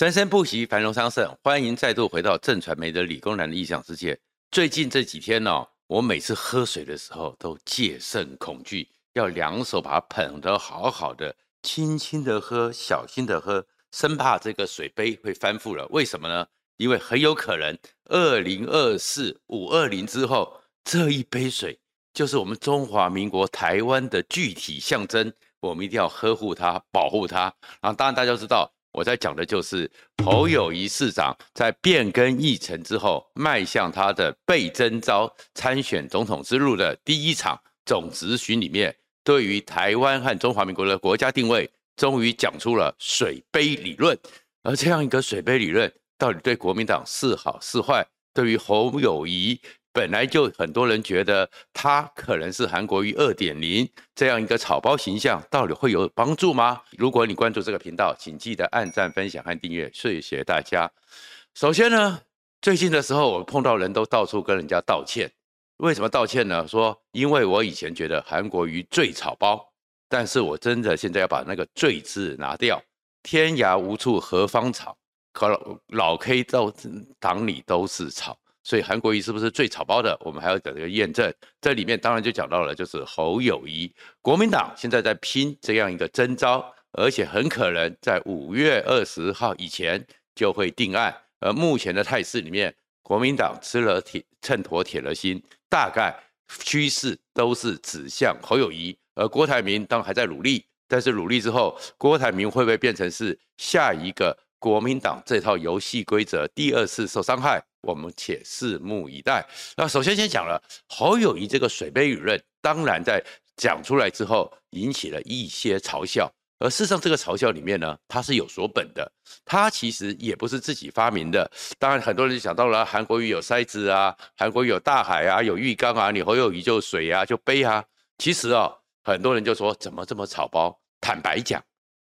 生生不息，繁荣昌盛。欢迎再度回到正传媒的理工男的异想世界。最近这几天呢、哦，我每次喝水的时候都戒慎恐惧，要两手把它捧得好好的，轻轻的喝，小心的喝，生怕这个水杯会翻覆了。为什么呢？因为很有可能二零二四五二零之后，这一杯水就是我们中华民国台湾的具体象征，我们一定要呵护它，保护它。然后，当然大家都知道。我在讲的就是侯友宜市长在变更议程之后，迈向他的被征召参选总统之路的第一场总质询里面，对于台湾和中华民国的国家定位，终于讲出了水杯理论。而这样一个水杯理论，到底对国民党是好是坏？对于侯友宜？本来就很多人觉得他可能是韩国瑜二点零这样一个草包形象，到底会有帮助吗？如果你关注这个频道，请记得按赞、分享和订阅，谢谢大家。首先呢，最近的时候我碰到人都到处跟人家道歉，为什么道歉呢？说因为我以前觉得韩国瑜最草包，但是我真的现在要把那个“最”字拿掉，天涯无处何芳草，可老老 K 到党里都是草。所以韩国瑜是不是最草包的？我们还要等这个验证。这里面当然就讲到了，就是侯友谊，国民党现在在拼这样一个征召，而且很可能在五月二十号以前就会定案。而目前的态势里面，国民党吃了铁，秤砣铁了心，大概趋势都是指向侯友谊。而郭台铭当还在努力，但是努力之后，郭台铭会不会变成是下一个国民党这套游戏规则第二次受伤害？我们且拭目以待。那首先先讲了侯友谊这个水杯理论，当然在讲出来之后引起了一些嘲笑。而事实上，这个嘲笑里面呢，它是有所本的，它其实也不是自己发明的。当然，很多人就想到了韩国瑜有筛子啊，韩国有大海啊，有浴缸啊，你侯友谊就水啊，就杯啊。其实啊、哦，很多人就说怎么这么草包？坦白讲，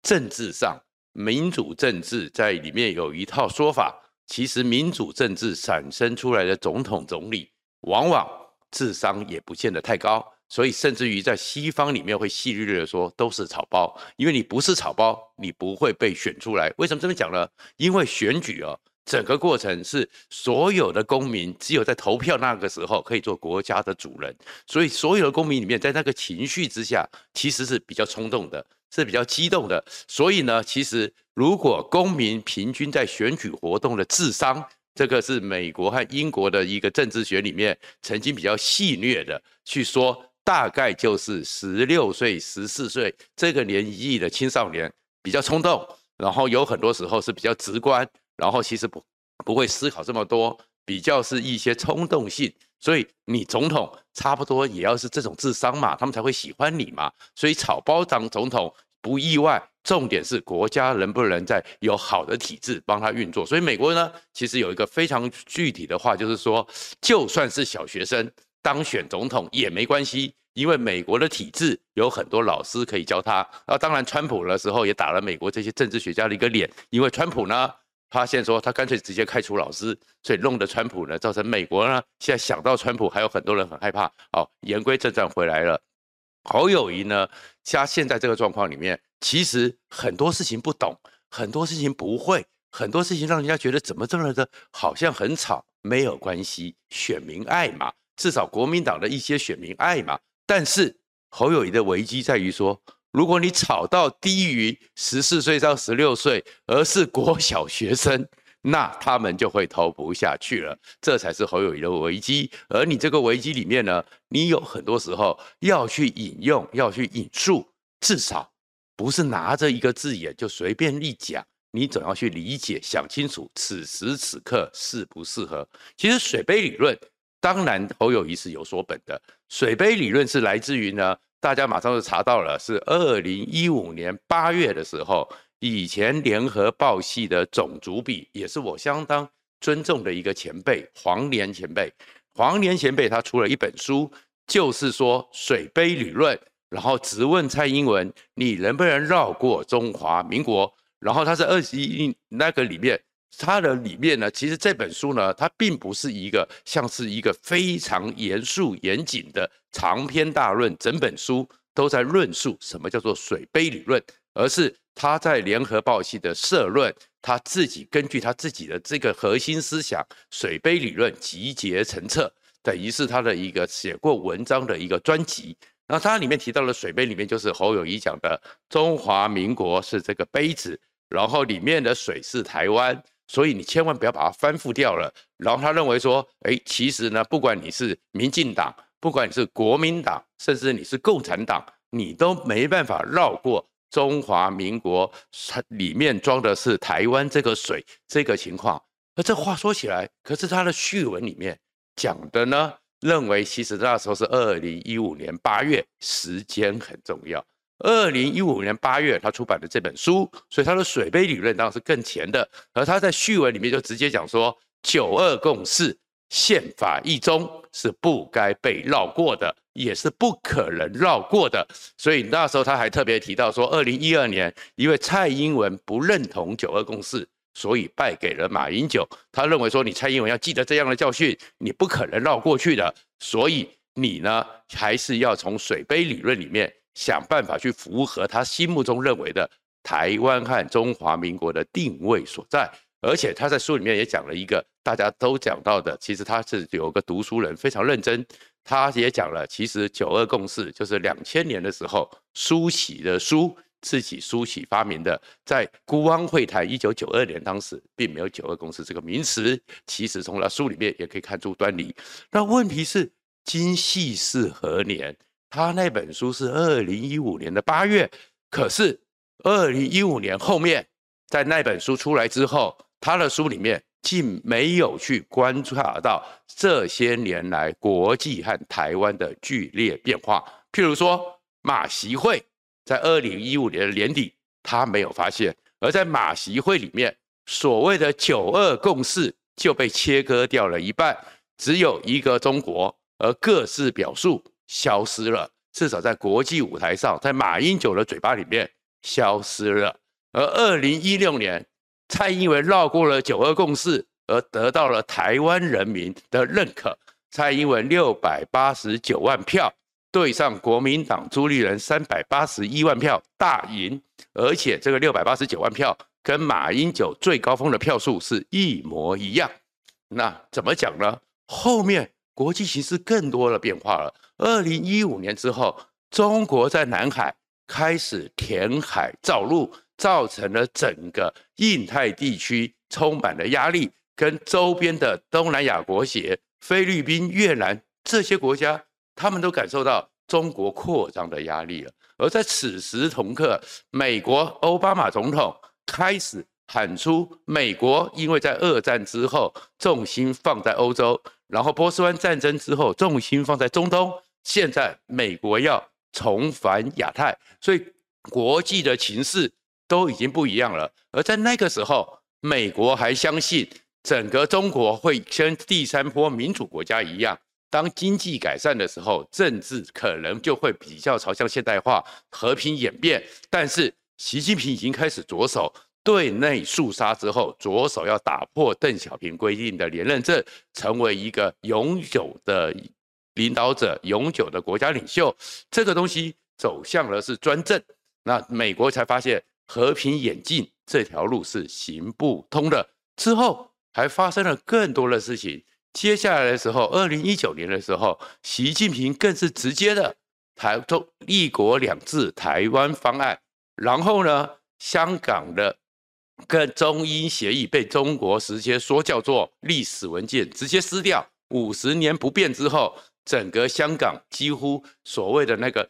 政治上民主政治在里面有一套说法。其实民主政治产生出来的总统、总理，往往智商也不见得太高，所以甚至于在西方里面会戏谑的说都是草包，因为你不是草包，你不会被选出来。为什么这么讲呢？因为选举啊，整个过程是所有的公民只有在投票那个时候可以做国家的主人，所以所有的公民里面在那个情绪之下，其实是比较冲动的。是比较激动的，所以呢，其实如果公民平均在选举活动的智商，这个是美国和英国的一个政治学里面曾经比较戏谑的去说，大概就是十六岁、十四岁这个年纪的青少年比较冲动，然后有很多时候是比较直观，然后其实不不会思考这么多，比较是一些冲动性。所以你总统差不多也要是这种智商嘛，他们才会喜欢你嘛。所以草包当总统不意外，重点是国家能不能在有好的体制帮他运作。所以美国呢，其实有一个非常具体的话，就是说，就算是小学生当选总统也没关系，因为美国的体制有很多老师可以教他。啊，当然，川普的时候也打了美国这些政治学家的一个脸，因为川普呢。发现说他干脆直接开除老师，所以弄得川普呢，造成美国呢现在想到川普还有很多人很害怕。好，言归正传回来了，侯友宜呢，加现在这个状况里面，其实很多事情不懂，很多事情不会，很多事情让人家觉得怎么这么的，好像很吵，没有关系，选民爱嘛，至少国民党的一些选民爱嘛。但是侯友宜的危机在于说。如果你炒到低于十四岁到十六岁，而是国小学生，那他们就会投不下去了，这才是侯友宜的危机。而你这个危机里面呢，你有很多时候要去引用，要去引述，至少不是拿着一个字眼就随便一讲，你总要去理解、想清楚，此时此刻适不适合。其实水杯理论，当然侯友宜是有所本的。水杯理论是来自于呢。大家马上就查到了，是二零一五年八月的时候，以前联合报系的总主笔，也是我相当尊重的一个前辈黄连前辈。黄连前辈他出了一本书，就是说水杯理论，然后直问蔡英文，你能不能绕过中华民国？然后他是二十一那个里面。它的里面呢，其实这本书呢，它并不是一个像是一个非常严肃严谨的长篇大论，整本书都在论述什么叫做水杯理论，而是他在联合报系的社论，他自己根据他自己的这个核心思想水杯理论集结成册，等于是他的一个写过文章的一个专辑。然后他里面提到了水杯里面就是侯友宜讲的中华民国是这个杯子，然后里面的水是台湾，所以你千万不要把它翻覆掉了。然后他认为说，哎，其实呢，不管你是民进党，不管你是国民党，甚至你是共产党，你都没办法绕过。中华民国它里面装的是台湾这个水，这个情况。而这话说起来，可是他的序文里面讲的呢，认为其实那时候是二零一五年八月，时间很重要。二零一五年八月他出版的这本书，所以他的水杯理论当然是更前的。而他在序文里面就直接讲说，九二共识。宪法一中是不该被绕过的，也是不可能绕过的。所以那时候他还特别提到说，二零一二年因为蔡英文不认同九二共识，所以败给了马英九。他认为说，你蔡英文要记得这样的教训，你不可能绕过去的。所以你呢，还是要从水杯理论里面想办法去符合他心目中认为的台湾和中华民国的定位所在。而且他在书里面也讲了一个大家都讲到的，其实他是有个读书人非常认真，他也讲了，其实九二共识就是两千年的时候苏起的苏自己苏起发明的，在孤汪会谈一九九二年当时并没有九二共识这个名词，其实从他书里面也可以看出端倪。那问题是今夕是何年？他那本书是二零一五年的八月，可是二零一五年后面在那本书出来之后。他的书里面竟没有去观察到这些年来国际和台湾的剧烈变化。譬如说，马习会在二零一五年的年底，他没有发现；而在马习会里面，所谓的九二共识就被切割掉了一半，只有一个中国，而各自表述消失了。至少在国际舞台上，在马英九的嘴巴里面消失了。而二零一六年。蔡英文绕过了九二共识，而得到了台湾人民的认可。蔡英文六百八十九万票对上国民党朱立伦三百八十一万票大赢，而且这个六百八十九万票跟马英九最高峰的票数是一模一样。那怎么讲呢？后面国际形势更多的变化了。二零一五年之后，中国在南海开始填海造陆。造成了整个印太地区充满了压力，跟周边的东南亚国协、菲律宾、越南这些国家，他们都感受到中国扩张的压力了。而在此时同刻，美国奥巴马总统开始喊出：美国因为在二战之后重心放在欧洲，然后波斯湾战争之后重心放在中东，现在美国要重返亚太，所以国际的情势。都已经不一样了，而在那个时候，美国还相信整个中国会跟第三波民主国家一样，当经济改善的时候，政治可能就会比较朝向现代化、和平演变。但是习近平已经开始着手对内肃杀之后，着手要打破邓小平规定的连任制，成为一个永久的领导者、永久的国家领袖。这个东西走向了是专政，那美国才发现。和平演进这条路是行不通的。之后还发生了更多的事情。接下来的时候，二零一九年的时候，习近平更是直接的台中“一国两制”台湾方案。然后呢，香港的跟中英协议被中国直接说叫做历史文件，直接撕掉。五十年不变之后，整个香港几乎所谓的那个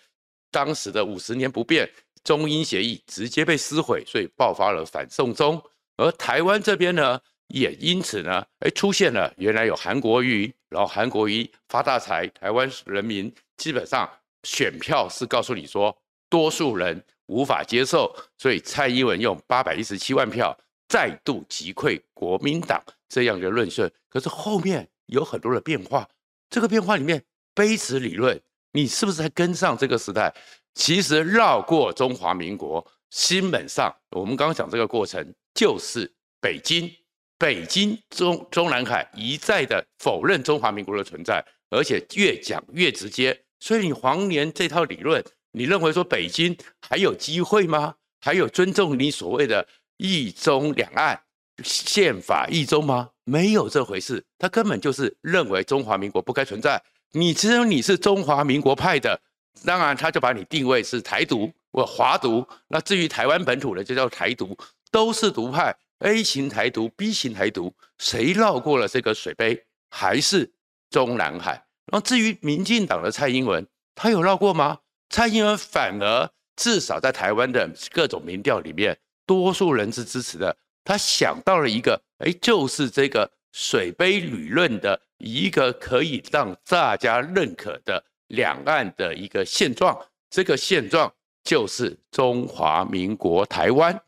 当时的五十年不变。中英协议直接被撕毁，所以爆发了反送中。而台湾这边呢，也因此呢，哎，出现了原来有韩国瑜，然后韩国瑜发大财，台湾人民基本上选票是告诉你说，多数人无法接受，所以蔡英文用八百一十七万票再度击溃国民党这样的论述。可是后面有很多的变化，这个变化里面，杯子理论，你是不是还跟上这个时代？其实绕过中华民国，基本上我们刚刚讲这个过程，就是北京，北京中中南海一再的否认中华民国的存在，而且越讲越直接。所以你黄年这套理论，你认为说北京还有机会吗？还有尊重你所谓的一中两岸宪法一中吗？没有这回事，他根本就是认为中华民国不该存在。你只有你是中华民国派的，当然他就把你定位是台独或华独。那至于台湾本土的，就叫台独，都是独派。A 型台独，B 型台独，谁绕过了这个水杯？还是中南海？然后至于民进党的蔡英文，他有绕过吗？蔡英文反而至少在台湾的各种民调里面，多数人是支持的。他想到了一个，哎，就是这个水杯理论的一个可以让大家认可的两岸的一个现状。这个现状就是中华民国台湾。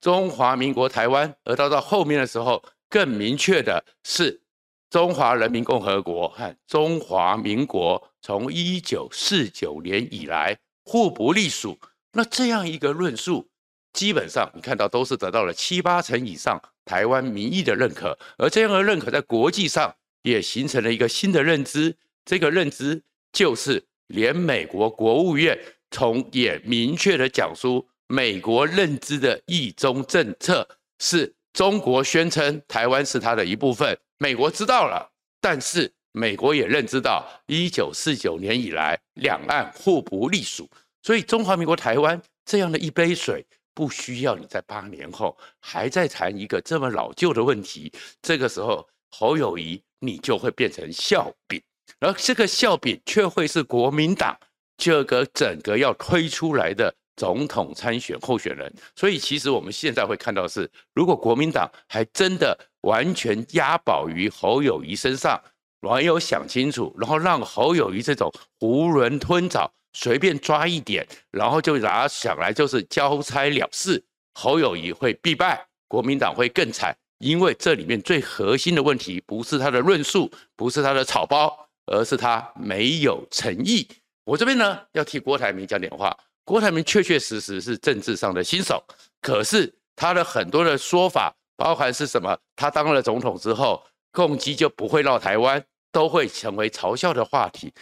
中华民国台湾，而到到后面的时候，更明确的是中华人民共和国和中华民国从一九四九年以来互不隶属。那这样一个论述，基本上你看到都是得到了七八成以上台湾民意的认可，而这样的认可在国际上也形成了一个新的认知。这个认知就是连美国国务院从也明确的讲出。美国认知的一中政策是中国宣称台湾是它的一部分，美国知道了，但是美国也认知到，一九四九年以来两岸互不隶属，所以中华民国台湾这样的一杯水，不需要你在八年后还在谈一个这么老旧的问题，这个时候侯友谊你就会变成笑柄，而这个笑柄却会是国民党这个整个要推出来的。总统参选候选人，所以其实我们现在会看到是，如果国民党还真的完全押宝于侯友谊身上，没有想清楚，然后让侯友谊这种囫囵吞枣、随便抓一点，然后就拿想来就是交差了事，侯友谊会必败，国民党会更惨，因为这里面最核心的问题不是他的论述，不是他的草包，而是他没有诚意。我这边呢要替郭台铭讲点话。郭台铭确确实实是政治上的新手，可是他的很多的说法，包含是什么？他当了总统之后，共机就不会绕台湾，都会成为嘲笑的话题。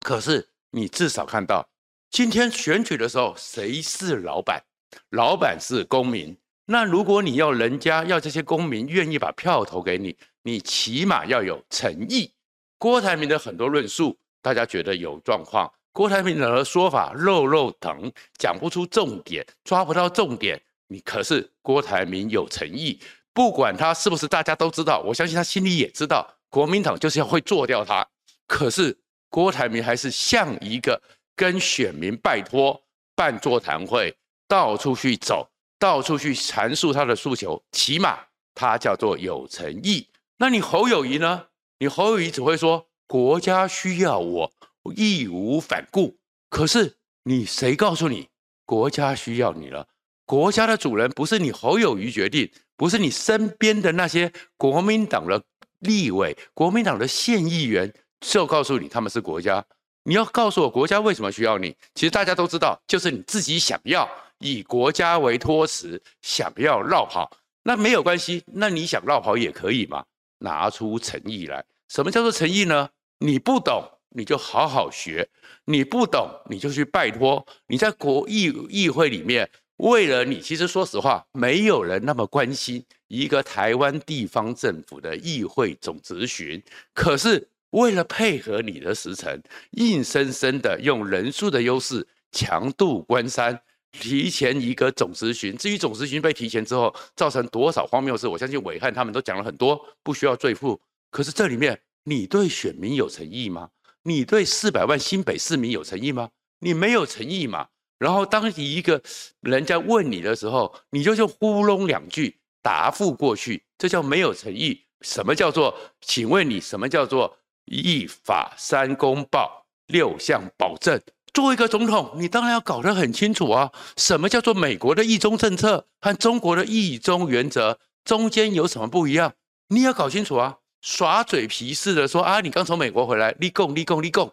可是你至少看到，今天选举的时候，谁是老板？老板是公民。那如果你要人家要这些公民愿意把票投给你，你起码要有诚意。郭台铭的很多论述，大家觉得有状况。郭台铭的说法肉肉疼，讲不出重点，抓不到重点。你可是郭台铭有诚意，不管他是不是大家都知道，我相信他心里也知道，国民党就是要会做掉他。可是郭台铭还是像一个跟选民拜托办座谈会，到处去走，到处去阐述他的诉求，起码他叫做有诚意。那你侯友宜呢？你侯友宜只会说国家需要我。义无反顾，可是你谁告诉你国家需要你了？国家的主人不是你侯友宜决定，不是你身边的那些国民党的立委、国民党的县议员，就告诉你他们是国家。你要告诉我国家为什么需要你？其实大家都知道，就是你自己想要以国家为托词，想要绕跑，那没有关系，那你想绕跑也可以嘛？拿出诚意来。什么叫做诚意呢？你不懂。你就好好学，你不懂你就去拜托。你在国议议会里面，为了你，其实说实话，没有人那么关心一个台湾地方政府的议会总质询。可是为了配合你的时程，硬生生的用人数的优势强渡关山，提前一个总时询。至于总时询被提前之后造成多少荒谬事，我相信伟汉他们都讲了很多，不需要赘述。可是这里面，你对选民有诚意吗？你对四百万新北市民有诚意吗？你没有诚意嘛？然后当一个人家问你的时候，你就就呼隆两句答复过去，这叫没有诚意。什么叫做？请问你什么叫做一法三公报六项保证？作为一个总统，你当然要搞得很清楚啊。什么叫做美国的一中政策和中国的一中原则中间有什么不一样？你要搞清楚啊。耍嘴皮似的说啊，你刚从美国回来，立功立功立功，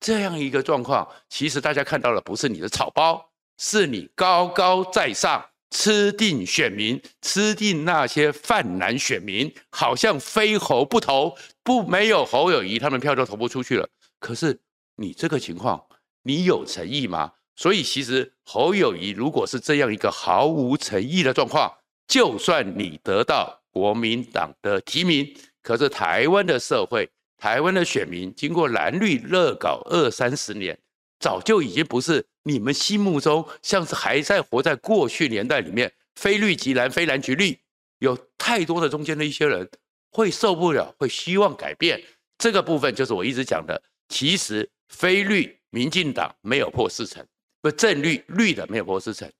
这样一个状况，其实大家看到的不是你的草包，是你高高在上，吃定选民，吃定那些泛蓝选民，好像非侯不投，不没有侯友谊，他们票都投不出去了。可是你这个情况，你有诚意吗？所以其实侯友谊如果是这样一个毫无诚意的状况，就算你得到国民党的提名，可是台湾的社会、台湾的选民，经过蓝绿热搞二三十年，早就已经不是你们心目中像是还在活在过去年代里面，非绿即蓝，非蓝即绿，有太多的中间的一些人会受不了，会希望改变。这个部分就是我一直讲的，其实非绿民进党没有破四成，不正绿绿的没有破四成，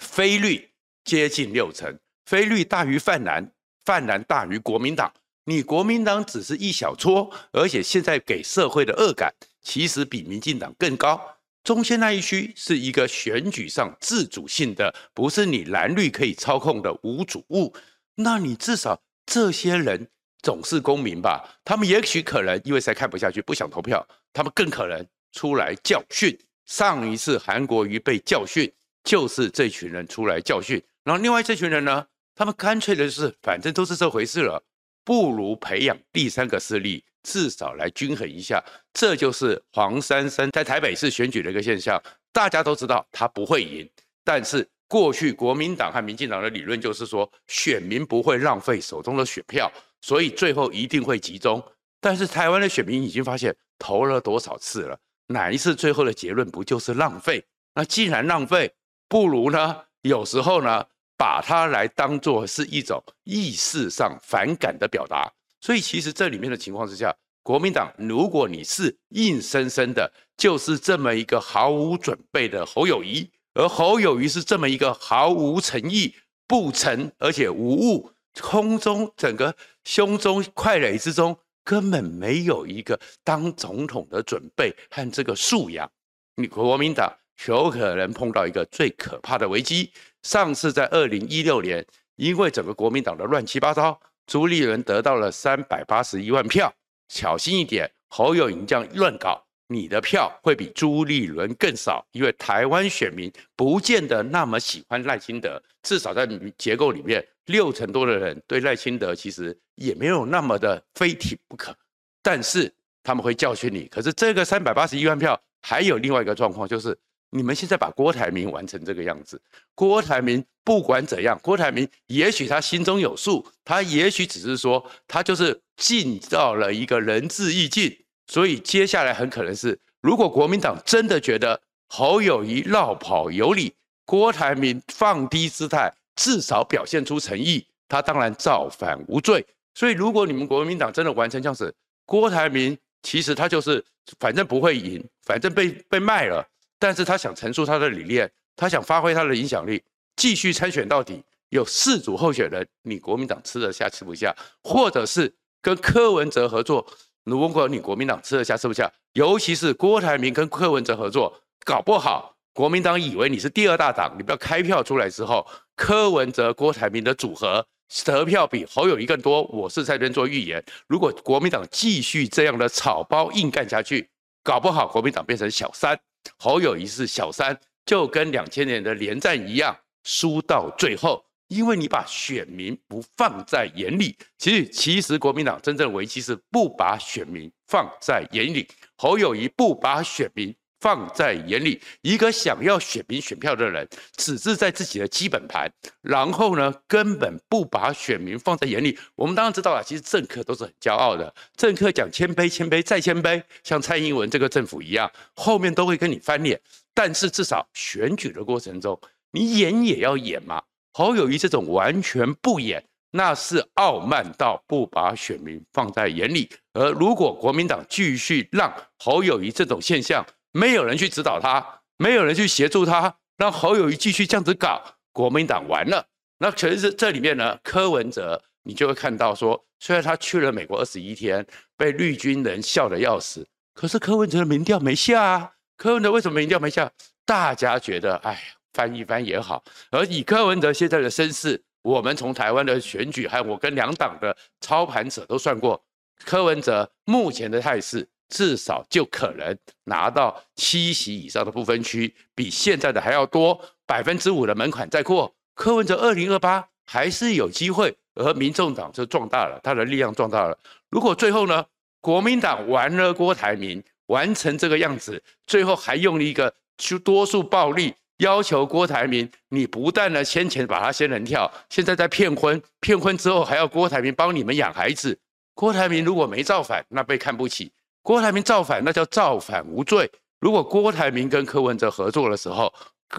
非绿接近六成，非绿大于泛蓝，泛蓝大于国民党。你国民党只是一小撮，而且现在给社会的恶感其实比民进党更高。中线那一区是一个选举上自主性的，不是你蓝绿可以操控的无主物。那你至少这些人。总是公民吧，他们也许可能因为实在看不下去，不想投票，他们更可能出来教训。上一次韩国瑜被教训，就是这群人出来教训。然后另外这群人呢，他们干脆的是，反正都是这回事了，不如培养第三个势力，至少来均衡一下。这就是黄珊珊在台北市选举的一个现象。大家都知道他不会赢，但是过去国民党和民进党的理论就是说，选民不会浪费手中的选票。所以最后一定会集中，但是台湾的选民已经发现投了多少次了，哪一次最后的结论不就是浪费？那既然浪费，不如呢，有时候呢，把它来当做是一种意识上反感的表达。所以其实这里面的情况之下，国民党如果你是硬生生的，就是这么一个毫无准备的侯友谊，而侯友谊是这么一个毫无诚意、不诚而且无物。空中整个胸中傀儡之中根本没有一个当总统的准备和这个素养，你国民党有可能碰到一个最可怕的危机。上次在二零一六年，因为整个国民党的乱七八糟，朱立伦得到了三百八十一万票，小心一点，侯友宜这样乱搞。你的票会比朱立伦更少，因为台湾选民不见得那么喜欢赖清德，至少在结构里面，六成多的人对赖清德其实也没有那么的非挺不可。但是他们会教训你。可是这个三百八十一万票还有另外一个状况，就是你们现在把郭台铭玩成这个样子，郭台铭不管怎样，郭台铭也许他心中有数，他也许只是说他就是尽到了一个仁至义尽。所以接下来很可能是，如果国民党真的觉得侯友谊落跑有理，郭台铭放低姿态，至少表现出诚意，他当然造反无罪。所以如果你们国民党真的完成这样子，郭台铭其实他就是反正不会赢，反正被被卖了，但是他想陈述他的理念，他想发挥他的影响力，继续参选到底。有四组候选人，你国民党吃得下吃不下，或者是跟柯文哲合作。如果你国民党吃得下吃不下，尤其是郭台铭跟柯文哲合作，搞不好国民党以为你是第二大党，你不要开票出来之后，柯文哲郭台铭的组合得票比侯友宜更多。我是在这边做预言，如果国民党继续这样的草包硬干下去，搞不好国民党变成小三，侯友谊是小三，就跟两千年的连战一样，输到最后。因为你把选民不放在眼里，其实其实国民党真正的危机是不把选民放在眼里。侯友谊不把选民放在眼里，一个想要选民选票的人，只是在自己的基本盘，然后呢，根本不把选民放在眼里。我们当然知道啊，其实政客都是很骄傲的，政客讲谦卑、谦卑再谦卑，像蔡英文这个政府一样，后面都会跟你翻脸。但是至少选举的过程中，你演也要演嘛。侯友谊这种完全不演，那是傲慢到不把选民放在眼里。而如果国民党继续让侯友谊这种现象，没有人去指导他，没有人去协助他，让侯友谊继续这样子搞，国民党完了。那全是这里面呢，柯文哲你就会看到说，虽然他去了美国二十一天，被绿军人笑得要死，可是柯文哲的民调没下啊。柯文哲为什么民调没下？大家觉得，哎。翻一翻也好，而以柯文哲现在的身世，我们从台湾的选举，还有我跟两党的操盘者都算过，柯文哲目前的态势，至少就可能拿到七席以上的不分区，比现在的还要多，百分之五的门槛再过，柯文哲二零二八还是有机会，而民众党就壮大了，他的力量壮大了。如果最后呢，国民党玩了郭台铭，完成这个样子，最后还用了一个就多数暴力，要求郭台铭，你不但呢先前把他仙人跳，现在在骗婚，骗婚之后还要郭台铭帮你们养孩子。郭台铭如果没造反，那被看不起；郭台铭造反，那叫造反无罪。如果郭台铭跟柯文哲合作的时候，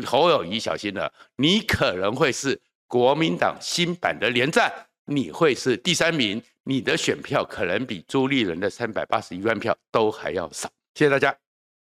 侯友谊小心了，你可能会是国民党新版的连战，你会是第三名，你的选票可能比朱立伦的三百八十一万票都还要少。谢谢大家。